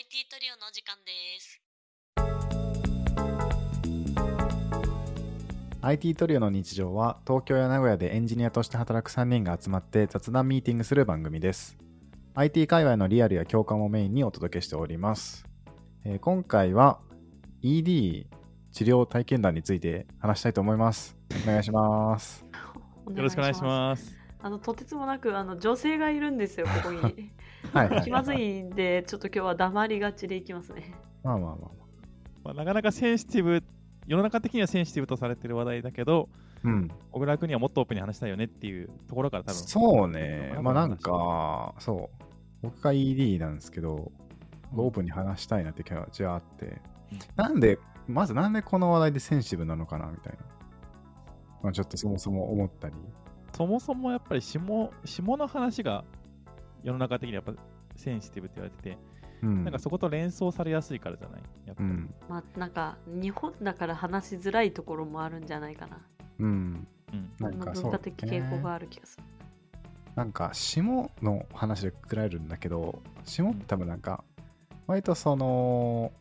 IT トリオのお時間です。IT トリオの日常は東京や名古屋でエンジニアとして働く3人が集まって雑談ミーティングする番組です。IT 界隈のリアルや共感をメインにお届けしております、えー今回は ED 治療体験談について話したいと思います。お願いします。お よろしくお願いします。あのとてつもなくあの女性がいるんですよ ここに。はいはい気まずいんでちょっと今日は黙りがちでいきますね。まあまあまあまあ。まあ、なかなかセンシティブ、世の中的にはセンシティブとされてる話題だけど、うん。小倉君にはもっとオープンに話したいよねっていうところから多分。そうね。まあなんかそう。僕が ED なんですけどオープンに話したいなって気持ちはあって、なんで、まずなんでこの話題でセンシティブなのかなみたいな。まあ、ちょっとそもそも思ったり。そもそもやっぱり下下の話が世の中的にやっぱセンシティブって言われてて、うん。なんかそこと連想されやすいからじゃない？やっぱり。うん。まあなんか日本だから話しづらいところもあるんじゃないかなうん。うんなんかそう、文化的傾向がね。ある気がする、なんか、下の話でくくられるんだけど、下って多分なんか、割とその、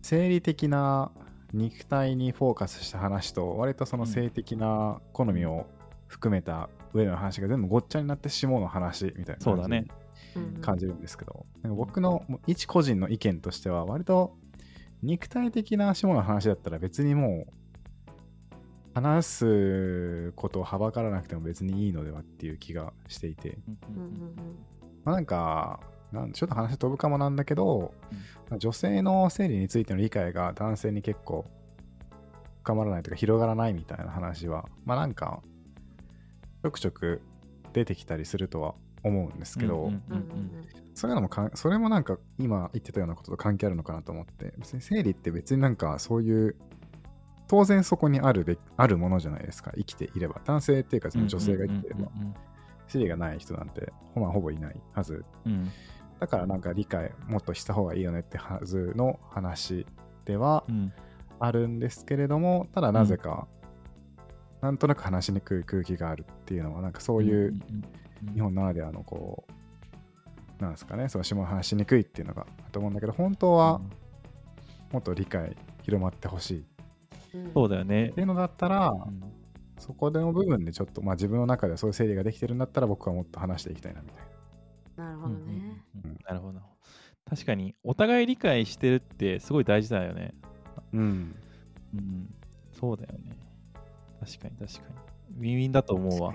生理的な肉体にフォーカスした話と、割とその性的な好みを含めた上での話が全部ごっちゃになって下の話みたいな感じそうだね。うんうん。感じるんですけど、なんか僕のもう一個人の意見としては割と肉体的な下の話だったら別にもう話すことをはばからなくても別にいいのではっていう気がしていて、うんうんうんまあ、なんかなんちょっと話飛ぶかもなんだけど、女性の生理についての理解が男性に結構深まらないというか広がらないみたいな話はまあなんかちょくちょく出てきたりするとは思うんですけど、うんうんうんうん。そういうのもかんそれもなんか今言ってたようなことと関係あるのかなと思って別に生理って別になんかそういう当然そこにあるべあるものじゃないですか。生きていれば。男性っていうかその女性が生きていれば。うん生理がない人なんてほ,、まあ、ほぼいないはず。うんうん。だからなんか理解もっとした方がいいよねってはずの話ではうん。あるんですけれどもただなぜか、なんとなく話しにくい空気があるっていうのはなんかそういううん日本ならではのこうなんですかねその下の話しにくいっていうのがあると思うんだけど本当はもっと理解広まってほしい。そうだよね。ていうのだったら、うん。そこでの部分でちょっとまあ自分の中でそういう整理ができてるんだったら僕はもっと話していきたいなみたいな。なるほどね、うん。なるほど。確かに、お互い理解してるってすごい大事だよね。うん。うん。そうだよね。確かに確かに。ウィンウィンだと思うわ。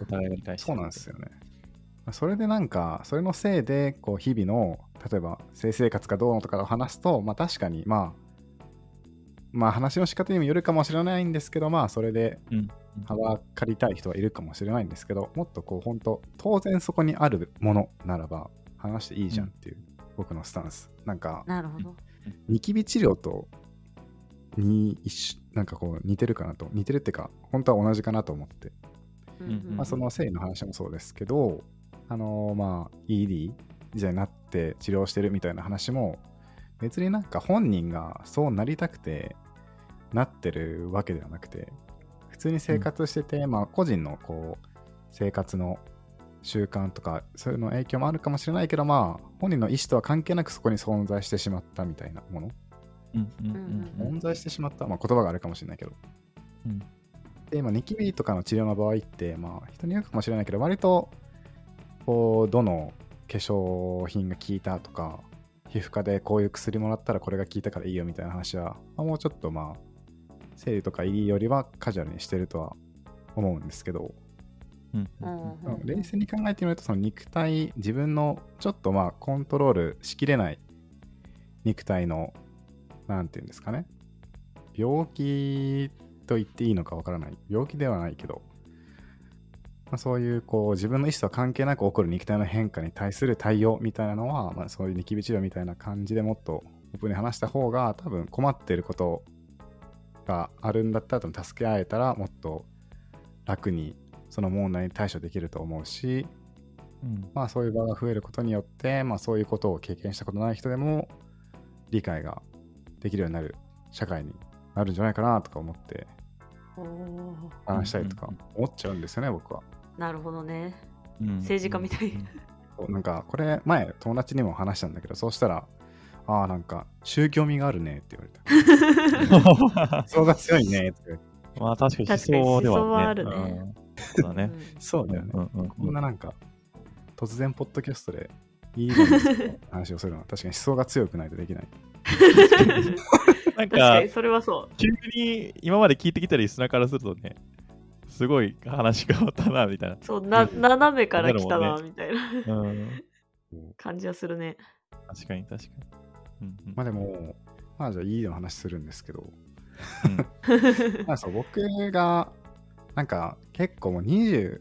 お互いが理解して。そうるなんですよね。まあそれでなんかそれのせいでこう日々の例えば性生活がどうのとかを話すとまあ確かにまあまあ話の仕方にもよるかもしれないんですけどまあそれでうん。はばかりたい人はいるかもしれないんですけどもっとこう本当当然そこにあるものならば話していいじゃんっていう、僕のスタンス。なんかなるほど。ニキビ治療とになんかこう似てるかなと似てるっていうか本当は同じかなと思って、うんうんうん。まあ、その性の話もそうですけどあのまあ ED 時代になって治療してるみたいな話も別になんか本人がそうなりたくてなってるわけではなくて普通に生活してて、まあ個人のこう生活の習慣とかそういうの影響もあるかもしれないけどまあ本人の意思とは関係なくそこに存在してしまったみたいなものうんうんうんうん。存在してしまった、まあ、言葉があるかもしれないけど。うん。で今ニキビとかの治療の場合ってまあ人によるかもしれないけど割とこうどの化粧品が効いたとか皮膚科でこういう薬もらったらこれが効いたからいいよみたいな話は、まあ、もうちょっとまあ生理とかいいよりはカジュアルにしてるとは思うんですけど、うんうん。冷静に考えてみるとその肉体自分のちょっとまあコントロールしきれない肉体のなんていうんですかね。病気と言っていいのかわからない。病気ではないけど、まあ、そういうこう自分の意思とは関係なく起こる肉体の変化に対する対応みたいなのは、まあ、そういうニキビ治療みたいな感じでもっとオープンに話した方が多分困ってることがあるんだったら多分助け合えたらもっと楽にその問題に対処できると思うし、うん。まあそういう場が増えることによって、まあそういうことを経験したことない人でも理解ができるようになる社会になるんじゃないかなとか思って話したりとかうんうん思っちゃうんですよね、僕は。なるほどね。うん政治家みたい。うんなんかこれ前友達にも話したんだけどそうしたらああなんか宗教味があるねって言われた。思想が強いねってまあ確かに思確かに想ではあるね。うん。そうだね。そうだよね、うんうんこんななんか突然ポッドキャストでいいの話をするのは確かに思想が強くないとできない なん確かそれはそう。急に今まで聞いてきたリスナーからするとね、すごい話変わったな、みたいな。そう、な、斜めから来たな、なるもんみたいなうん。感じはするね。確かに確かに。うんうんまあでもまあじゃあいいの話するんですけどうん まあそう僕がなんか結構もう20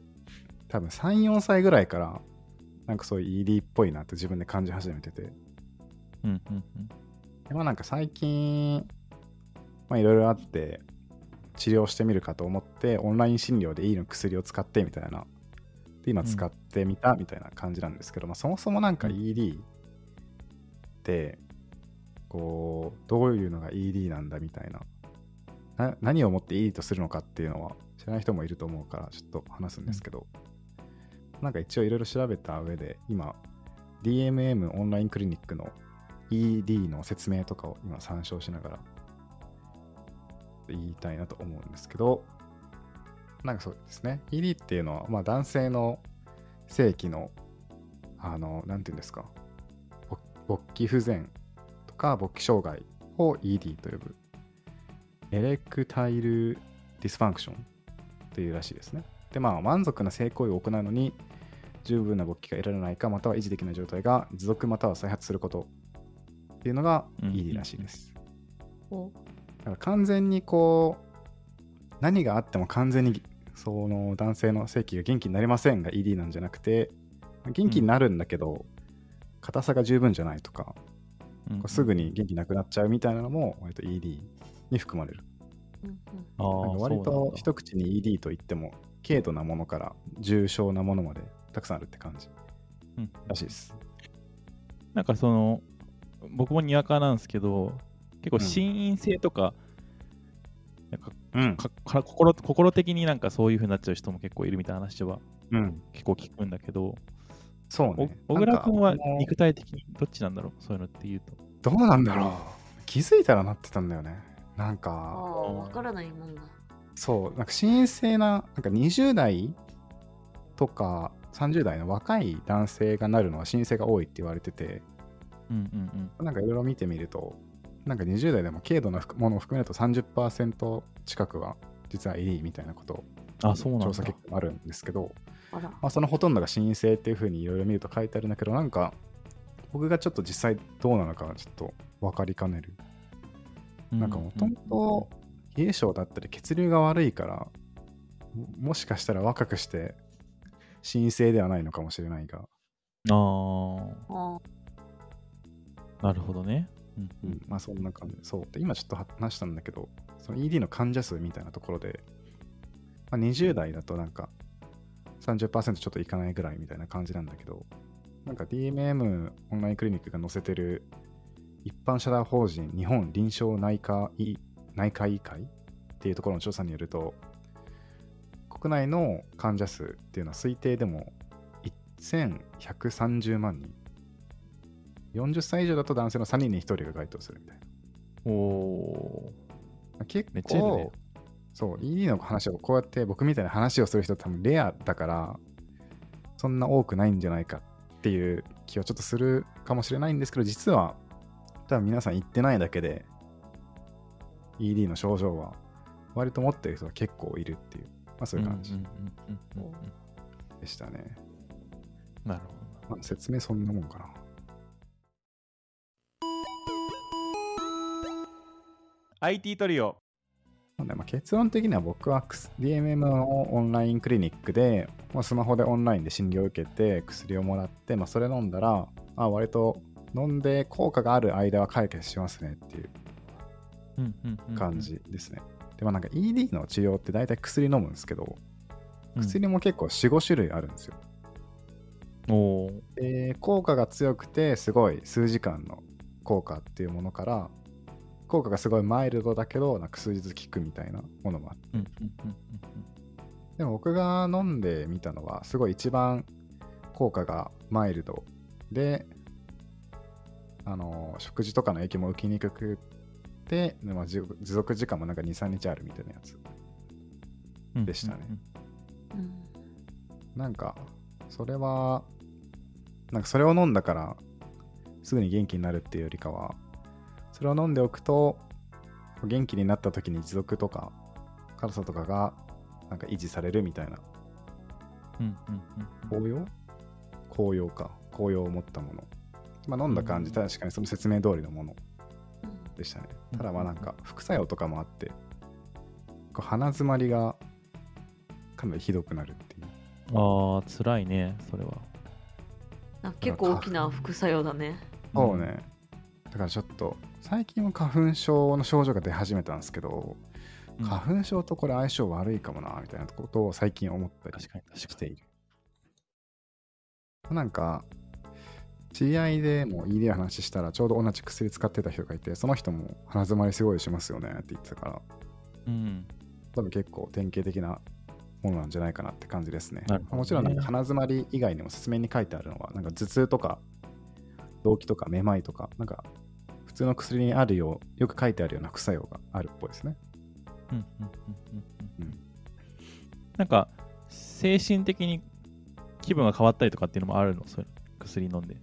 多分34歳ぐらいからなんかそういう ED っぽいなって自分で感じ始めててうんうんうんでまあなんか最近まあいろいろあって治療してみるかと思ってオンライン診療でいいの薬を使ってみたいなで今使ってみたみたいな感じなんですけど、まあそもそもなんかうん。ED ってこうどういうのが ED なんだみたいなな何をもって ED とするのかっていうのは知らない人もいると思うからちょっと話すんですけど、なんか一応いろいろ調べた上で今 DMM オンラインクリニックの ED の説明とかを今参照しながら言いたいなと思うんですけど、なんかそうですね。ED っていうのは、まあ男性の性器の、あの、なんていうんですか、勃起不全とか勃起障害を ED と呼ぶ、エレクタイルディスファンクションというらしいですね。で、まあ満足な性行為を行うのに、十分な勃起が得られないか、または維持できない状態が持続または再発することっていうのがうん ED らしいです。お。だから完全にこう何があっても完全にその男性の性器が元気になりませんが ED なんじゃなくて元気になるんだけど硬さが十分じゃないとかうんこうすぐに元気なくなっちゃうみたいなのも割と ED に含まれる。うん割と一口に ED といっても軽度なものから重症なものまでたくさんあるって感じうんらしいです。なんかその、僕もにわかなんですけど、結構心因性とか、なんかうん。かか心心的になんかそういう風になっちゃう人も結構いるみたいな話はうん。結構聞くんだけど、そうね。お小倉君は肉体的にどっちなんだろう？そういうのって言うと。どうなんだろう？気づいたらなってたんだよね。なんあかあ、わからないもんな。そう、なんか神聖な、なんか20代とか30代の若い男性がなるのは神聖が多いって言われてて、うんうんうん。なんかいろいろ見てみると、なんか20代でも軽度なものを含めると30%近くは実はいいみたいなことをあ、そうなんだ。調査結果もあるんですけど。まあ、そのほとんどが神聖っていうふうにいろいろ見ると書いてあるんだけど、なんか僕がちょっと実際どうなのかはちょっと分かりかねる。なんかもともと冷え性だったり血流が悪いからももしかしたら若くして神聖ではないのかもしれないが、あああ、なるほどね。うんううん。ん、まあそんな感じ。そう。で今ちょっと話したんだけどその ED の患者数みたいなところで、まあ、20代だとなんか30%ちょっといかないぐらいみたいな感じなんだけどなんか DMM オンラインクリニックが載せてる一般社団法人日本臨床内科医内科医会っていうところの調査によると国内の患者数っていうのは推定でも1130万人。40歳以上だと男性の3人に1人が該当するみたいな。おー。結めっちゃいるね。構、そう、ED の話をこうやって僕みたいな話をする人多分レアだから、そんな多くないんじゃないかっていう気はちょっとするかもしれないんですけど、実は多分皆さん言ってないだけで、ED の症状は割と持ってる人は結構いるっていう、まあそういう感じでしたね。なるほまあ、説明そんなもんかな。IT トリオ。でまあ、結論的には僕は薬 DMM のオンラインクリニックで、まあ、スマホでオンラインで診療を受けて薬をもらって、まあ、それ飲んだらあ割と飲んで効果がある間は解決しますねっていううんうんうんうん感。じですね。でまあなんか ED の治療って大体薬飲むんですけどうん薬も結構45種類あるんですよ。おーで効果が強くてすごい数時間の効果っていうものから効果がすごいマイルドだけどなんか数日効くみたいなものもあってでも僕が飲んでみたのはすごい一番効果がマイルドで、あの食事とかの影響も受けにくくて、でまあ、持持続時間もなんか2、3日あるみたいなやつ。うんでしたねうんうんなんか、それは、なんかそれを飲んだから、すぐに元気になるっていうよりかは、それを飲んでおくと、元気になった時に持続とか、辛さとかが、なんか維持されるみたいな、うんうんうんうん紅葉紅葉か。紅葉を持ったもの。まあ飲んだ感じ、うん確かにその説明通りのものうんでしたね。うんただまあなんか、副作用とかもあって、こう鼻詰まりがかなりひどくなるっていう。ああ、辛いね、それは。結構大きな副作用だね。そうね。だからちょっと、最近は花粉症の症状が出始めたんですけど、うん。花粉症とこれ相性悪いかもな、みたいなことを最近思ったりしている。なんか、知り合いでも ED の話したら、ちょうど同じ薬使ってた人がいて、その人も鼻詰まりすごいしますよねって言ってたから、に。うん。多分結構典型的なものなんじゃないかなって感じですね。ねもちろんなんか鼻詰まり以外にも説明に書いてあるのは、なんか頭痛とか動悸とかめまいとか、なんか普通の薬にあるよう、よく書いてあるような副作用があるっぽいですね。うんうんうんうんなんか、精神的に気分が変わったりとかっていうのもあるの？そういう薬飲んで。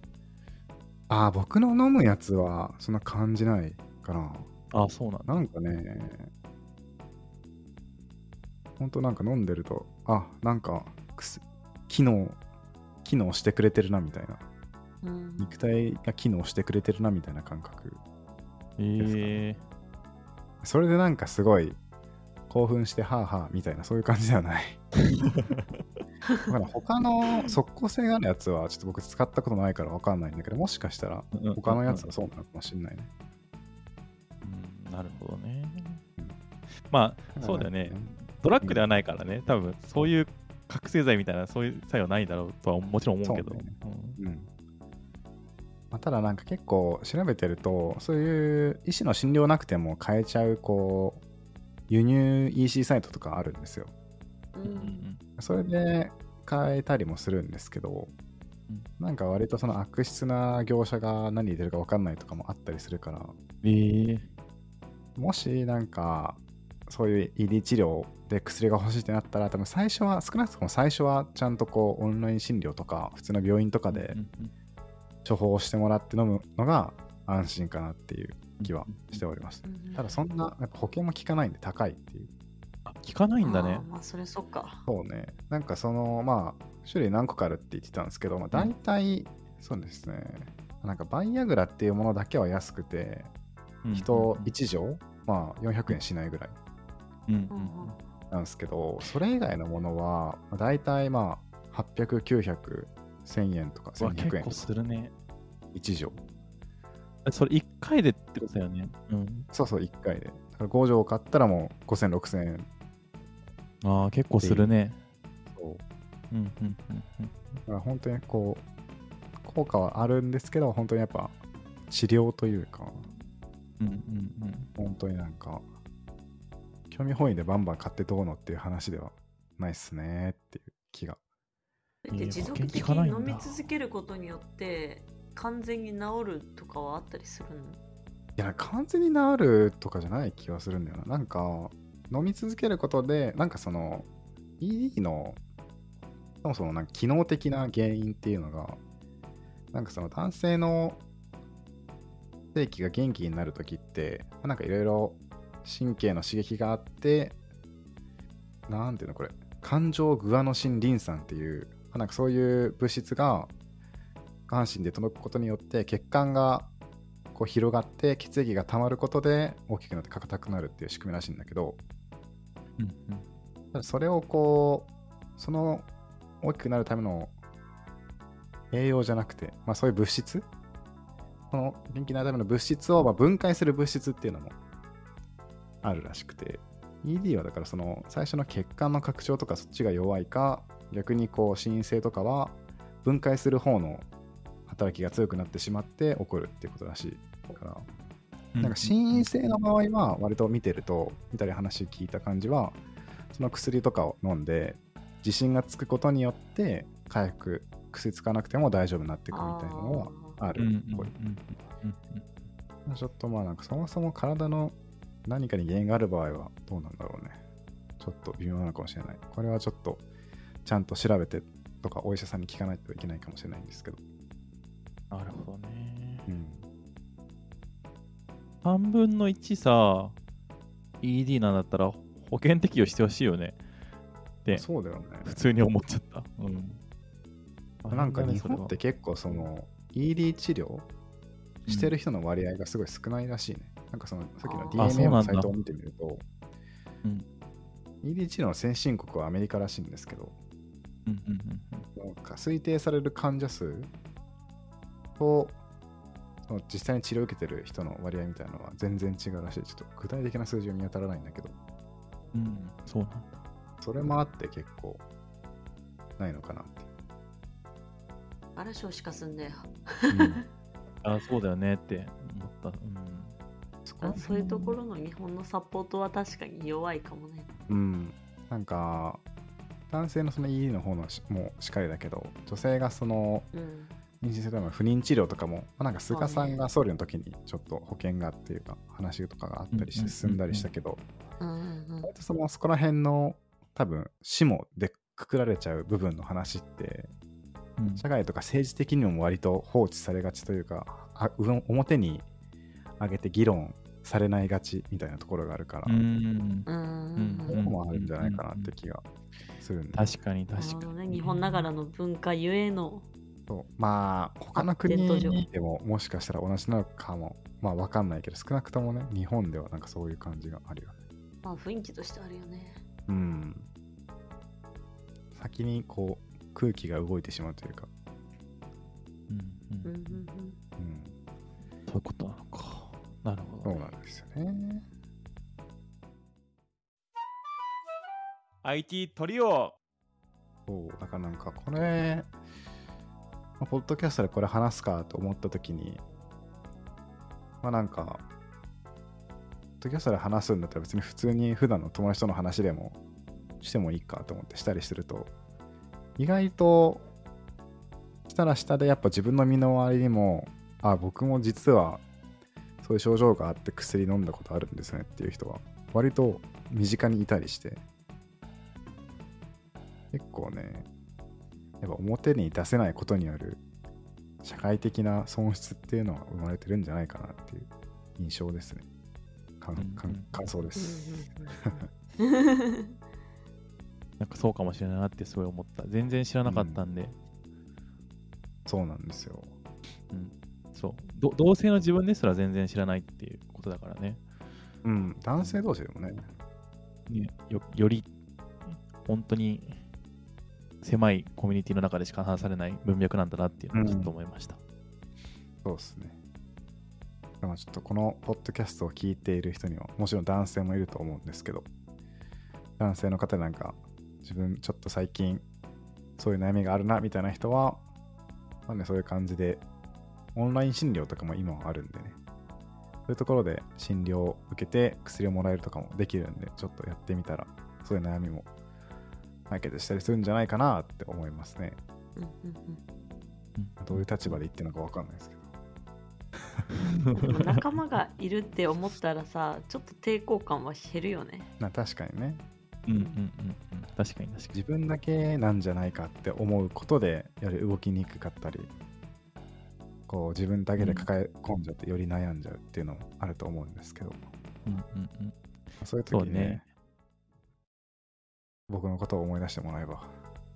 ああ、僕の飲むやつはそんな感じないかな。ああ、そうなんだ。なんかね、ほんとなんか飲んでると、あ、なんか機能、機能してくれてるなみたいな。うん肉体が機能してくれてるなみたいな感覚。ええそれでなんかすごい興奮してはあはあみたいなそういう感じではない。他の即効性があるやつはちょっと僕使ったことないからわかんないんだけどもしかしたらうん他のやつはそうなのかもしれないね。うんなるほどねうん。まあ、そうだよね。ドラッグではないからね、多分そういう覚醒剤みたいなそういう作用ないだろうとはもちろん思うけど。そうねうんうんまあ、ただなんか結構調べてるとそういう医師の診療なくても買えちゃうこう輸入 EC サイトとかあるんですよ。ううん。それで買えたりもするんですけど、うんなんか割とその悪質な業者が何入れてるか分かんないとかもあったりするからええ。もしなんかそういう ED 治療で薬が欲しいってなったら多分最初は少なくとも最初はちゃんとこうオンライン診療とか普通の病院とかで処方してもらって飲むのが安心かなっていう気はしております。うんただそんなやっぱ保険も効かないんで高いっていう。あ聞かないんだねあー。まあそれそっか。そうね。なんかそのまあ種類何個かあるって言ってたんですけど、まあ、大体、そうですね。なんかバイアグラっていうものだけは安くて、うん人1錠、まあ400円しないぐらいうんううんんなんですけど、それ以外のものは、まあ、大体まあ800、900、1000円とかうわ1200結構円とかするね。1錠。それ1回でってことだよね。うん。そうそう、1回で。だから5錠買ったらもう5000、6000円。ああ、結構するね。そううんうんうんうん。だから本当にこう、効果はあるんですけど、本当にやっぱ治療というか、うんうんうん。本当になんか、興味本位でバンバン買ってどうのっていう話ではないっすねっていう気が。で持続的に飲み続けることによって完全に治るとかはあったりするの？いや、完全に治るとかじゃない気はするんだよな。なんか、飲み続けることで、なんかその、ED の、そもそもなんか機能的な原因っていうのが、なんかその男性の性器が元気になるときって、まあなんかいろいろ神経の刺激があって、なんていうのこれ、感情グアノシンリン酸っていう、まあなんかそういう物質が下半身で届くことによって血管がこう広がって血液が溜まることで大きくなって硬くなるっていう仕組みらしいんだけどうんうん。それをこうその大きくなるための栄養じゃなくて、まあ、そういう物質その元気になるための物質をまあ分解する物質っていうのもあるらしくて ED はだからその最初の血管の拡張とかそっちが弱いか逆にこう心因性とかは分解する方の働きが強くなってしまって起こるっていうことらしいからうん。なんか心因性の場合は割と見てると見たり話聞いた感じはその薬とかを飲んで自信がつくことによって回復薬使わなくても大丈夫になっていくみたいなのはあるっぽい。ちょっとまあなんかそもそも体の何かに原因がある場合はどうなんだろうね。ちょっと微妙なのかもしれない。これはちょっとちゃんと調べてとかお医者さんに聞かないといけないかもしれないんですけど。なるほどね。うん。3分の1さ、ED なんだったら保険適用してほしいよね。で、そうだよね。普通に思っちゃった。うん。なんか日本って結構その ED 治療してる人の割合がすごい少ないらしいね。なんかそのさっきの DMA のサイトを見てみると、うん ED 治療の先進国はアメリカらしいんですけど、なんか推定される患者数とその実際に治療を受けてる人の割合みたいなのは全然違うらしい。ちょっと具体的な数字は見当たらないんだけど、うん。うん、そうなんだ。それもあって結構ないのかなって。あれ少子化すんだよ。うんあ、そうだよねって思った。うん。あそういうところの日本のサポートは確かに弱いかもね。うん、なんか男性のその ED の方のしもしっかりだけど女性がそのうん。妊娠するための不妊治療とかも、まあなんか菅さんが総理の時にちょっと保険がっていうか話とかがあったりして進んだりしたけど、うんうん割とそのそこら辺の多分死もでくくられちゃう部分の話ってうん。社会とか政治的にも割と放置されがちというか表に上げて議論されないがちみたいなところがあるから、うん。うん。うんそこもあるんじゃないかなって気がするんで、確かに確かに。ね。日本ながらの文化ゆえの。そうまあ他の国伝統上でももしかしたら同じなのかもまあわかんないけど少なくともね日本ではなんかそういう感じがあるよねまあ雰囲気としてあるよね。うん先にこう空気が動いてしまうというか、うんうんうん。うん、そういうことなのか。なるほどね。そうなんですよね IT トリオそうだからなんかこれ、まあポッドキャストでこれ話すかと思った時にまあなんかポッドキャストで話すんだったら別に普通に普段の友達との話でもしてもいいかと思ってしたりすると意外としたら下でやっぱ自分の身の回りにもあ僕も実はそういう症状があって薬飲んだことあるんですねっていう人は割と身近にいたりして結構ねやっぱ表に出せないことによる社会的な損失っていうのは生まれてるんじゃないかなっていう印象ですね。感うんうん感感想です。うんうんうん なんかそうかもしれないなってすごい思った。全然知らなかったんで、そうなんですよ。そうど。同性の自分ですら全然知らないっていうことだからね。うん、男性同士でもね。ねよより本当に狭いコミュニティの中でしか話されない文脈なんだなっていうのをちょっと思いました。そうですね。まあちょっとこのポッドキャストを聞いている人には、もちろん男性もいると思うんですけど、男性の方なんか、自分ちょっと最近そういう悩みがあるなみたいな人は、まあね、そういう感じで、オンライン診療とかも今はあるんでね、そういうところで診療を受けて薬をもらえるとかもできるんで、ちょっとやってみたら、そういう悩みも解決したりするんじゃないかなって思いますね。うんうんうんどういう立場で言ってるのかわかんないですけど。仲間がいるって思ったらさ、ちょっと抵抗感は減るよね。まあ確かにね。うんうんうんうん。確かに確かに。自分だけなんじゃないかって思うことでより動きにくかったりこう自分だけで抱え込んじゃってより悩んじゃうっていうのもあると思うんですけど、うんうんうん。そういう時にねね。僕のことを思い出してもらえば。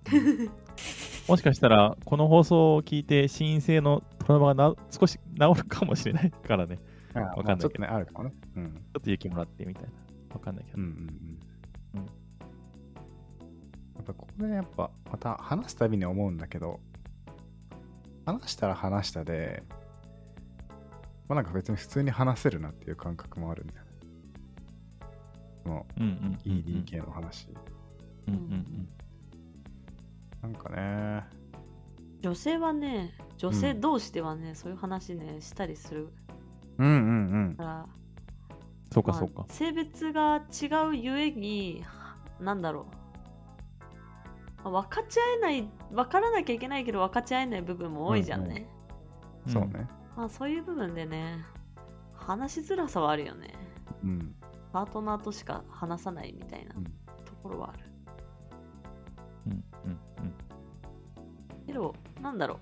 もしかしたら、この放送を聞いて、心因性のトラウマがな少し治るかもしれないからね。あわかんないまあちょっとねあるかもね。うん。ちょっと勇気もらってみたいな。わかんないけど。うんうんうん。うん。やっぱここでやっぱまた話すたびに思うんだけど話したら話したでまあなんか別に普通に話せるなっていう感覚もあるんだよね。そのうんうんうんうん。ED 系の話、うんうんなんかね。女性はね、女性同士ではね、そういう話ね、したりするうんうんうん。から、まあそうかそうか。性別が違うゆえに、なんだろう。分かち合えない分からなきゃいけないけど分かち合えない部分も多いじゃんね、そうね。まあそういう部分でね話しづらさはあるよね。うん。パートナーとしか話さないみたいなうん。ところはある、うんうんうん。けどなんだろう。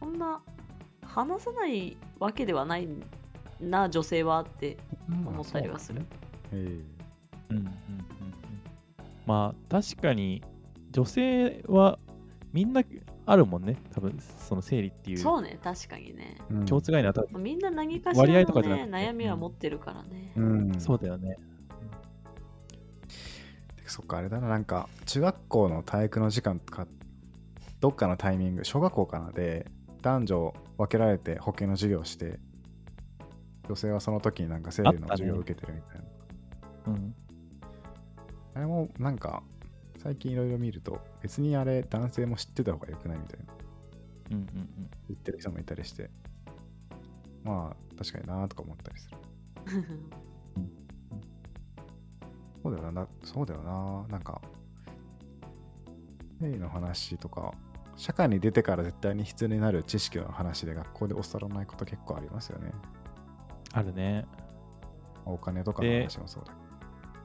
そんな話さないわけではないな女性はって思ったりはする、えうんうんうんうん。まあ確かに女性はみんなあるもんね。多分その生理っていう。そうね確かにね。えうん。共通概念は多分。みんな何かしら割合の、ねとかじゃなく、て。悩みは持ってるからね、うん。そうだよね。そっか、あれだな、なんか、中学校の体育の時間とか、どっかのタイミング、小学校かなで、男女分けられて保険の授業をして、女性はその時になんか生理の授業を受けてるみたいな。うんあれもなんか、最近いろいろ見ると、別にあれ男性も知ってた方が良くないみたいなうんうん言ってる人もいたりして、まあ、確かになーとか思ったりする。そうだよな、そうだよな、なんか、生理の話とか、社会に出てから絶対に必要になる知識の話で学校で教わらないこと結構ありますよね。あるねお金とかの話もそうだ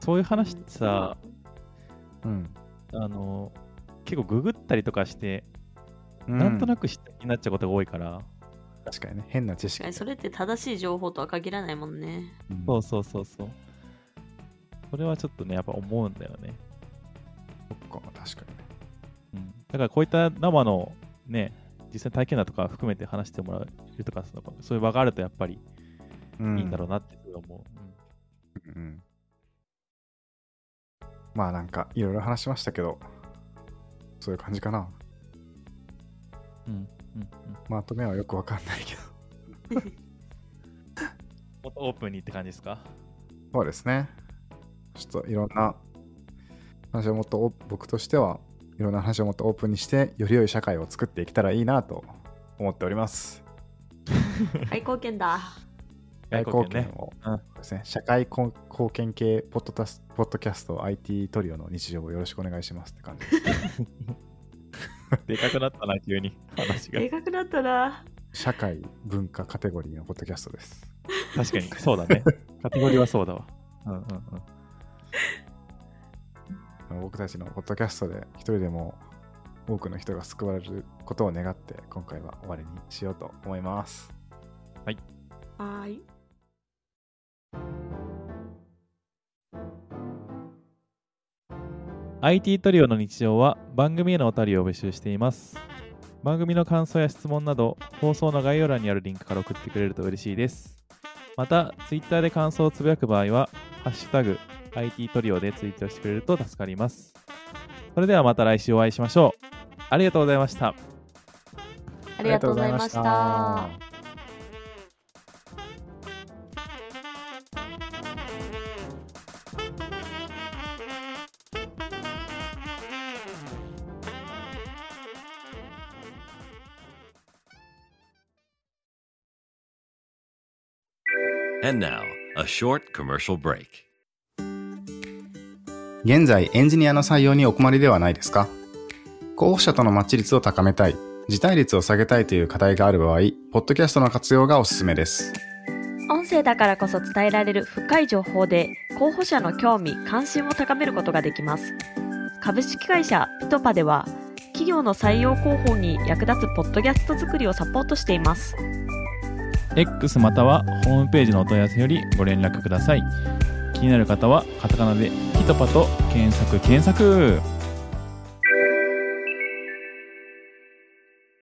そういう話ってさ。うん。あの結構ググったりとかして、うん。なんとなく知った気になっちゃうことが多いから。確かにね、変な知識。確かにそれって正しい情報とは限らないもんね。うん。そうそうそうそう。それはちょっとねやっぱ思うんだよね。そっか、確かにね。うん。だからこういった生のね、実際体験談とか含めて話してもらえるとか、そういう場があるとやっぱりいいんだろうなって思う。うんうんまあなんかいろいろ話しましたけど、そういう感じかな。うんうんうんまとめはよくわかんないけど。もっとオープンにって感じですか？そうですね。ちょっといろんな話をもっと僕としてはいろんな話をもっとオープンにして、より良い社会を作っていけたらいいなと思っております。大貢献だ。大貢献を、うんそうですね、社会貢貢献系ポッドタスポッドキャスト IT トリオの日常をよろしくお願いしますって感じです。でかくなったな、急に話がで。かくなったな。社会文化カテゴリーのポッドキャストです。確かに、そうだね。カテゴリーはそうだわ。うんうんうん。僕たちのポッドキャストで一人でも多くの人が救われることを願って今回は終わりにしようと思います。はーい。IT トリオの日常は番組へのお便りを募集しています。番組の感想や質問など、放送の概要欄にあるリンクから送ってくれると嬉しいです。また、Twitter で感想をつぶやく場合は、ハッシュタグ IT トリオでツイートしてくれると助かります。それではまた来週お会いしましょう。ありがとうございました。ありがとうございました。And now, a short commercial break. 現在エンジニアの採用にお困りではないですか？候補者とのマッチ率を高めたい、辞退率を下げたいという課題がある場合、ポッドキャストの活用がおすすめです。音声だからこそ伝えられる深い情報で候補者の興味関心を高めることができます株式会社ピトパでは企業の採用広報に役立つポッドキャスト作りをサポートしています X またはホームページのお問い合わせよりご連絡ください。気になる方はカタカナでピトパと検索検索